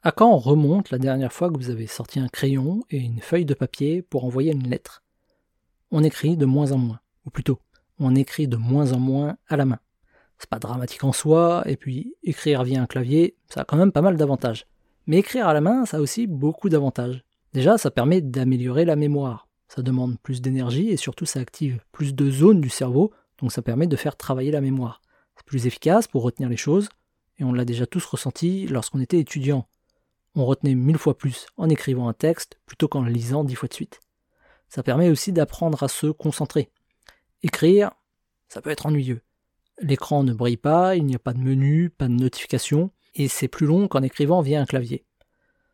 À quand remonte la dernière fois que vous avez sorti un crayon et une feuille de papier pour envoyer une lettre? On écrit de moins en moins, ou plutôt, on écrit de moins en moins à la main. C'est pas dramatique en soi, et puis écrire via un clavier, ça a quand même pas mal d'avantages. Mais écrire à la main, ça a aussi beaucoup d'avantages. Déjà, ça permet d'améliorer la mémoire. Ça demande plus d'énergie et surtout ça active plus de zones du cerveau, donc ça permet de faire travailler la mémoire. C'est plus efficace pour retenir les choses, et on l'a déjà tous ressenti lorsqu'on était étudiant. On retenait mille fois plus en écrivant un texte plutôt qu'en le lisant dix fois de suite. Ça permet aussi d'apprendre à se concentrer. Écrire, ça peut être ennuyeux. L'écran ne brille pas, il n'y a pas de menu, pas de notification, et c'est plus long qu'en écrivant via un clavier.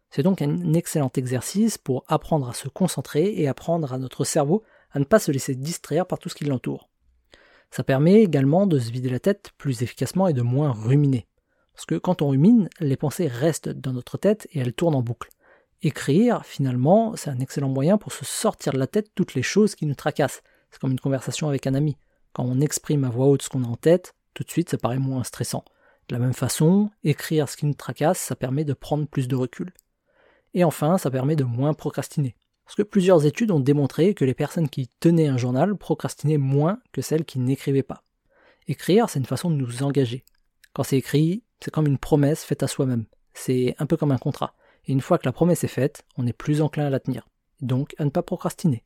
C'est donc un excellent exercice pour apprendre à se concentrer et apprendre à notre cerveau à ne pas se laisser distraire par tout ce qui l'entoure. Ça permet également de se vider la tête plus efficacement et de moins ruminer. Parce que quand on rumine, les pensées restent dans notre tête et elles tournent en boucle. Écrire, finalement, c'est un excellent moyen pour se sortir de la tête toutes les choses qui nous tracassent. C'est comme une conversation avec un ami. Quand on exprime à voix haute ce qu'on a en tête, tout de suite ça paraît moins stressant. De la même façon, écrire ce qui nous tracasse, ça permet de prendre plus de recul. Et enfin, ça permet de moins procrastiner. Parce que plusieurs études ont démontré que les personnes qui tenaient un journal procrastinaient moins que celles qui n'écrivaient pas. Écrire, c'est une façon de nous engager. Quand c'est écrit, c'est comme une promesse faite à soi-même. C'est un peu comme un contrat. Et une fois que la promesse est faite, on est plus enclin à la tenir. Donc à ne pas procrastiner.